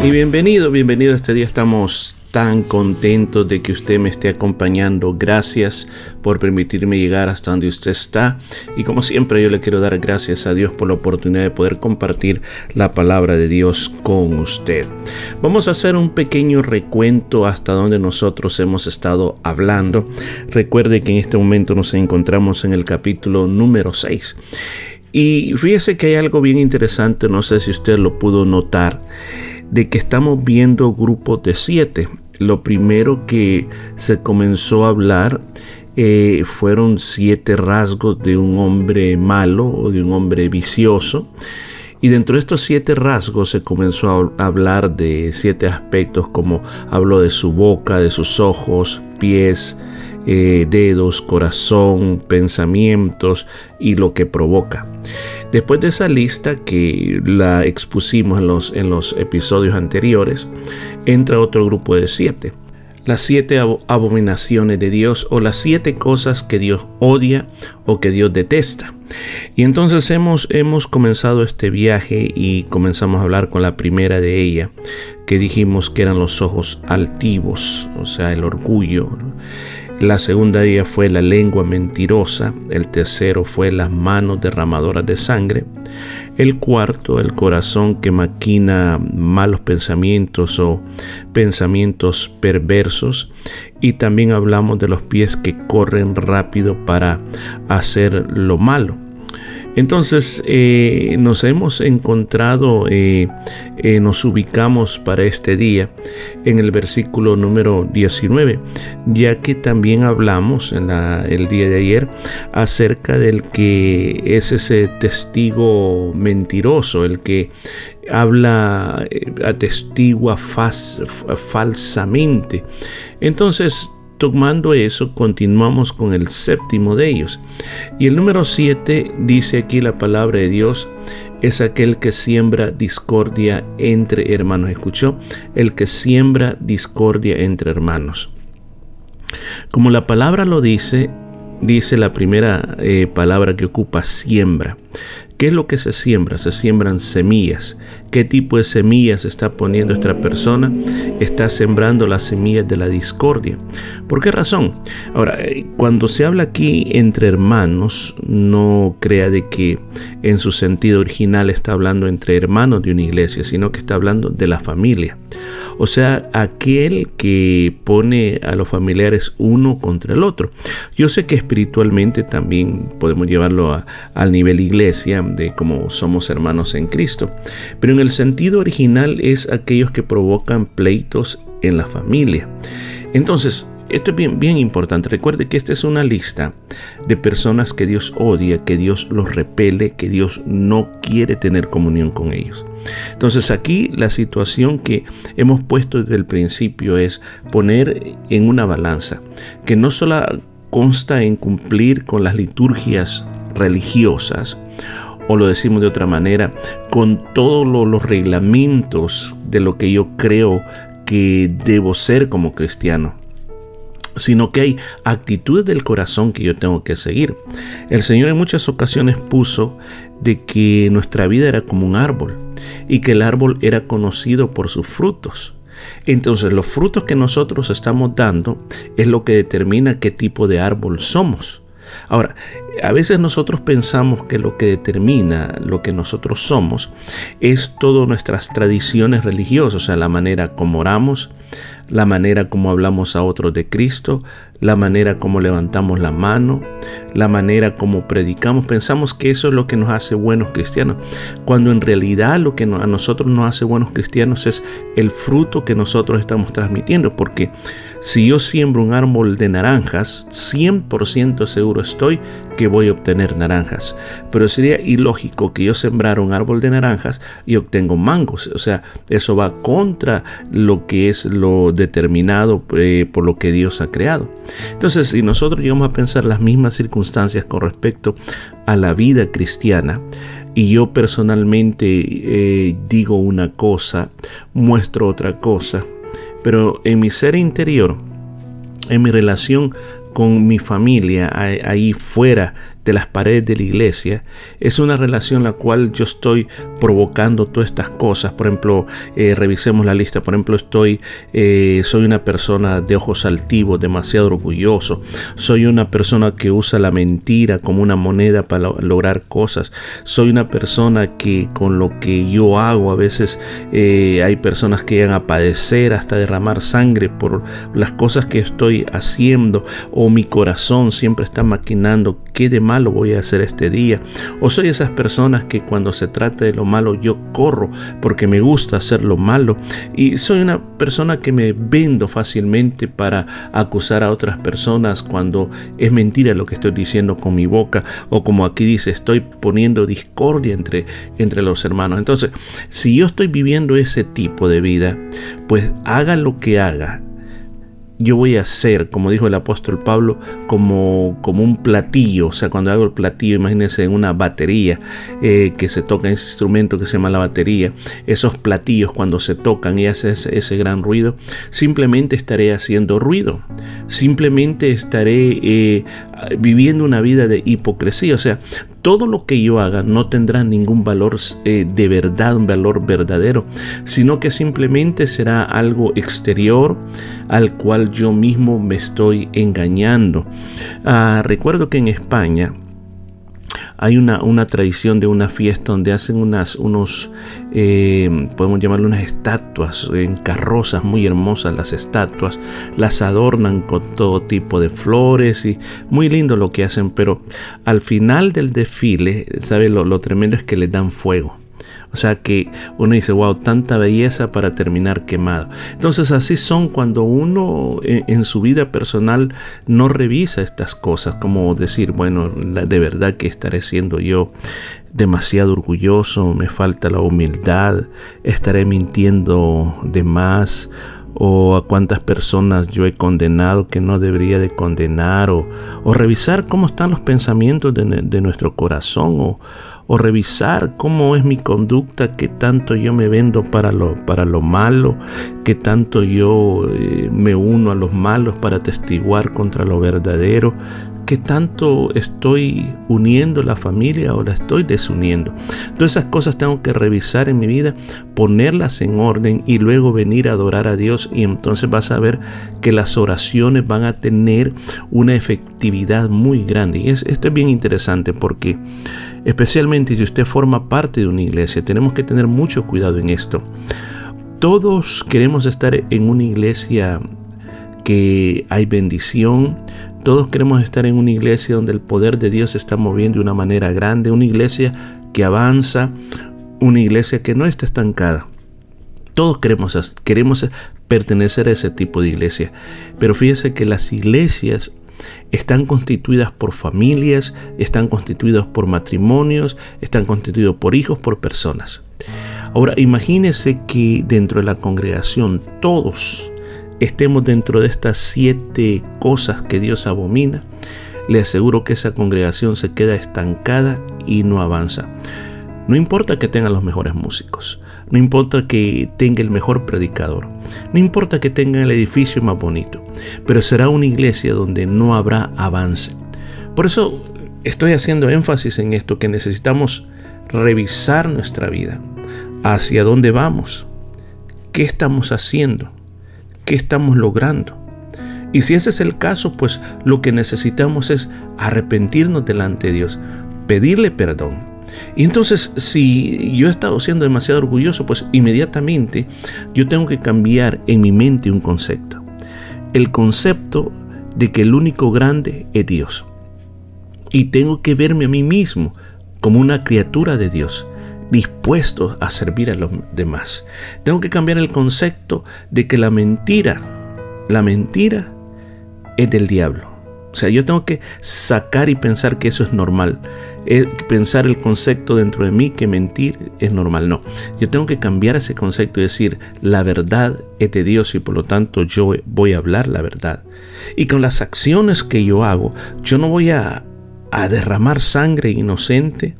Y bienvenido, bienvenido este día. Estamos tan contentos de que usted me esté acompañando. Gracias por permitirme llegar hasta donde usted está. Y como siempre yo le quiero dar gracias a Dios por la oportunidad de poder compartir la palabra de Dios con usted. Vamos a hacer un pequeño recuento hasta donde nosotros hemos estado hablando. Recuerde que en este momento nos encontramos en el capítulo número 6. Y fíjese que hay algo bien interesante, no sé si usted lo pudo notar de que estamos viendo grupos de siete. Lo primero que se comenzó a hablar eh, fueron siete rasgos de un hombre malo o de un hombre vicioso. Y dentro de estos siete rasgos se comenzó a hablar de siete aspectos como habló de su boca, de sus ojos, pies, eh, dedos, corazón, pensamientos y lo que provoca. Después de esa lista que la expusimos en los, en los episodios anteriores, entra otro grupo de siete. Las siete abominaciones de Dios o las siete cosas que Dios odia o que Dios detesta. Y entonces hemos, hemos comenzado este viaje y comenzamos a hablar con la primera de ella, que dijimos que eran los ojos altivos, o sea, el orgullo. La segunda día fue la lengua mentirosa, el tercero fue las manos derramadoras de sangre, el cuarto el corazón que maquina malos pensamientos o pensamientos perversos y también hablamos de los pies que corren rápido para hacer lo malo. Entonces eh, nos hemos encontrado, eh, eh, nos ubicamos para este día en el versículo número 19, ya que también hablamos en el día de ayer acerca del que es ese testigo mentiroso, el que habla, atestigua falsamente. Entonces Tomando eso, continuamos con el séptimo de ellos. Y el número siete dice aquí la palabra de Dios, es aquel que siembra discordia entre hermanos. ¿Escuchó? El que siembra discordia entre hermanos. Como la palabra lo dice, dice la primera eh, palabra que ocupa siembra. ¿Qué es lo que se siembra? Se siembran semillas. ¿Qué tipo de semillas está poniendo esta persona? Está sembrando las semillas de la discordia. ¿Por qué razón? Ahora, eh, cuando se habla aquí entre hermanos, no crea de que en su sentido original está hablando entre hermanos de una iglesia, sino que está hablando de la familia. O sea, aquel que pone a los familiares uno contra el otro. Yo sé que espiritualmente también podemos llevarlo al nivel iglesia, de cómo somos hermanos en Cristo. Pero en el sentido original es aquellos que provocan pleitos en la familia. Entonces, esto es bien, bien importante. Recuerde que esta es una lista de personas que Dios odia, que Dios los repele, que Dios no quiere tener comunión con ellos. Entonces aquí la situación que hemos puesto desde el principio es poner en una balanza que no solo consta en cumplir con las liturgias religiosas o lo decimos de otra manera, con todos los reglamentos de lo que yo creo que debo ser como cristiano sino que hay actitudes del corazón que yo tengo que seguir. El Señor en muchas ocasiones puso de que nuestra vida era como un árbol y que el árbol era conocido por sus frutos. Entonces los frutos que nosotros estamos dando es lo que determina qué tipo de árbol somos. Ahora, a veces nosotros pensamos que lo que determina lo que nosotros somos es todas nuestras tradiciones religiosas, o sea, la manera como oramos, la manera como hablamos a otros de Cristo, la manera como levantamos la mano, la manera como predicamos, pensamos que eso es lo que nos hace buenos cristianos, cuando en realidad lo que a nosotros nos hace buenos cristianos es el fruto que nosotros estamos transmitiendo, porque si yo siembro un árbol de naranjas, 100% seguro estoy que voy a obtener naranjas. Pero sería ilógico que yo sembrara un árbol de naranjas y obtengo mangos. O sea, eso va contra lo que es lo determinado eh, por lo que Dios ha creado. Entonces, si nosotros llegamos a pensar las mismas circunstancias con respecto a la vida cristiana, y yo personalmente eh, digo una cosa, muestro otra cosa, pero en mi ser interior, en mi relación con mi familia, ahí fuera de las paredes de la iglesia, es una relación la cual yo estoy provocando todas estas cosas. Por ejemplo, eh, revisemos la lista. Por ejemplo, estoy, eh, soy una persona de ojos altivos, demasiado orgulloso. Soy una persona que usa la mentira como una moneda para lograr cosas. Soy una persona que con lo que yo hago a veces eh, hay personas que llegan a padecer hasta derramar sangre por las cosas que estoy haciendo o mi corazón siempre está maquinando qué de malo voy a hacer este día. O soy esas personas que cuando se trata de lo malo yo corro porque me gusta hacer lo malo. Y soy una persona que me vendo fácilmente para acusar a otras personas cuando es mentira lo que estoy diciendo con mi boca. O como aquí dice, estoy poniendo discordia entre, entre los hermanos. Entonces, si yo estoy viviendo ese tipo de vida, pues haga lo que haga, yo voy a hacer, como dijo el apóstol Pablo, como, como un platillo. O sea, cuando hago el platillo, imagínense en una batería eh, que se toca ese instrumento que se llama la batería. Esos platillos cuando se tocan y hace ese, gran ruido, simplemente estaré haciendo ruido. Simplemente estaré eh, viviendo una vida de hipocresía. O sea, todo lo que yo haga no tendrá ningún valor eh, de verdad, un valor verdadero, sino que simplemente será algo exterior al cual yo mismo me estoy engañando. Ah, recuerdo que en España, hay una, una, tradición de una fiesta donde hacen unas, unos, eh, podemos llamarlo unas estatuas en carrozas muy hermosas, las estatuas, las adornan con todo tipo de flores y muy lindo lo que hacen, pero al final del desfile. Lo, lo tremendo es que le dan fuego. O sea que uno dice, wow, tanta belleza para terminar quemado. Entonces así son cuando uno en, su vida personal no revisa estas cosas, como decir, bueno, de verdad que estaré siendo yo demasiado orgulloso, me falta la humildad, estaré mintiendo de más o a cuántas personas yo he condenado que no debería de condenar o, revisar cómo están los pensamientos de, de nuestro corazón o, o revisar cómo es mi conducta, que tanto yo me vendo para lo, para lo malo, que tanto yo eh, me uno a los malos para testiguar contra lo verdadero, que tanto estoy uniendo la familia o la estoy desuniendo. Todas esas cosas tengo que revisar en mi vida, ponerlas en orden y luego venir a adorar a Dios y entonces vas a ver que las oraciones van a tener una efectividad muy grande. Y esto es bien interesante porque especialmente si usted forma parte de una iglesia, tenemos que tener mucho cuidado en esto. Todos queremos estar en una iglesia que hay bendición, todos queremos estar en una iglesia donde el poder de Dios se está moviendo de una manera grande, una iglesia que avanza, una iglesia que no está estancada. Todos queremos, queremos pertenecer a ese tipo de iglesia. Pero fíjese que las iglesias están constituidas por familias, están constituidas por matrimonios, están constituidos por hijos, por personas. Ahora imagínese que dentro de la congregación todos estemos dentro de estas siete cosas que Dios abomina. Le aseguro que esa congregación se queda estancada y no avanza. No importa que tengan los mejores músicos, no importa que tenga el mejor predicador, no importa que tenga el edificio más bonito, pero será una iglesia donde no habrá avance. Por eso estoy haciendo énfasis en esto, que necesitamos revisar nuestra vida, hacia dónde vamos, qué estamos haciendo, qué estamos logrando. Y si ese es el caso, pues lo que necesitamos es arrepentirnos delante de Dios, pedirle perdón y entonces, si yo he estado siendo demasiado orgulloso, pues inmediatamente yo tengo que cambiar en mi mente un concepto. El concepto de que el único grande es Dios. Y tengo que verme a mí mismo como una criatura de Dios, dispuesto a servir a los demás. Tengo que cambiar el concepto de que la mentira, la mentira es del diablo. O sea, yo tengo que sacar y pensar que eso es normal. pensar el concepto dentro de mí que mentir es normal. No, yo tengo que cambiar ese concepto y decir, la verdad es de Dios y por lo tanto yo voy a hablar la verdad. Y con las acciones que yo hago, yo no voy a, a derramar sangre inocente,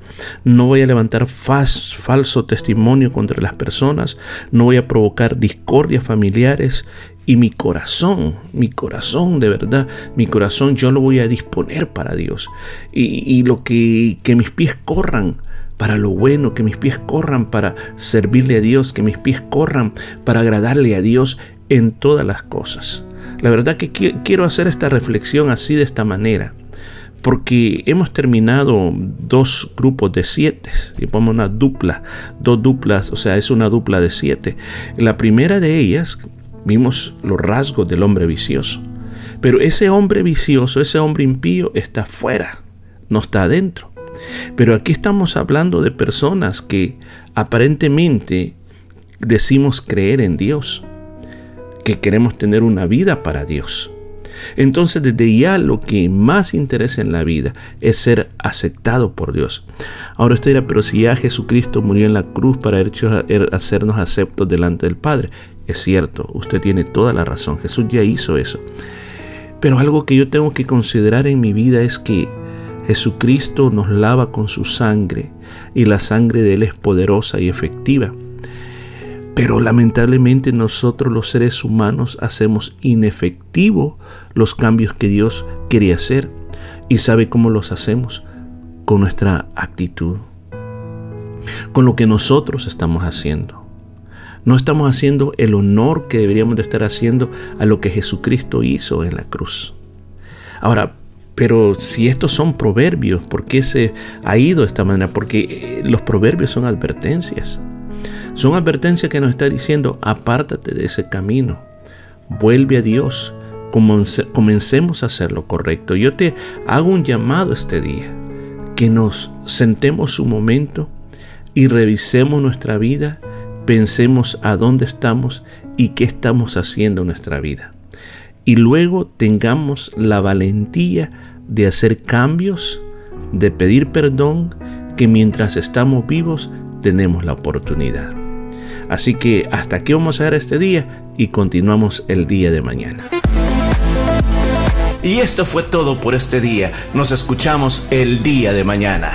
no voy a levantar falso testimonio contra las personas, no voy a provocar discordias familiares y mi corazón, mi corazón de verdad, mi corazón yo lo voy a disponer para Dios. Y, lo que, que mis pies corran para lo bueno, que mis pies corran para servirle a Dios, que mis pies corran para agradarle a Dios en todas las cosas. La verdad que quiero hacer esta reflexión así de esta manera porque hemos terminado dos grupos de siete, y ponemos una dupla, dos duplas, o sea, es una dupla de siete. La primera de ellas vimos los rasgos del hombre vicioso, pero ese hombre vicioso, ese hombre impío está fuera, no está adentro. Pero aquí estamos hablando de personas que aparentemente decimos creer en Dios, que queremos tener una vida para Dios entonces desde ya lo que más interesa en la vida es ser aceptado por Dios. Ahora usted dirá, pero si ya Jesucristo murió en la cruz para hacernos aceptos delante del Padre. Es cierto, usted tiene toda la razón, Jesús ya hizo eso. Pero algo que yo tengo que considerar en mi vida es que Jesucristo nos lava con su sangre y la sangre de Él es poderosa y efectiva. Pero lamentablemente nosotros los seres humanos hacemos inefectivo los cambios que Dios quiere hacer. ¿Y sabe cómo los hacemos? Con nuestra actitud. Con lo que nosotros estamos haciendo. No estamos haciendo el honor que deberíamos de estar haciendo a lo que Jesucristo hizo en la cruz. Ahora, pero si estos son proverbios, ¿por qué se ha ido de esta manera? Porque eh, los proverbios son advertencias. Son advertencias que nos está diciendo, apártate de ese camino, vuelve a Dios, comencemos a hacer lo correcto. Yo te hago un llamado este día, que nos sentemos un momento y revisemos nuestra vida, pensemos a dónde estamos y qué estamos haciendo en nuestra vida. Y luego tengamos la valentía de hacer cambios, de pedir perdón, que mientras estamos vivos tenemos la oportunidad. Así que hasta aquí vamos a ver este día y continuamos el día de mañana. Y esto fue todo por este día. Nos escuchamos el día de mañana.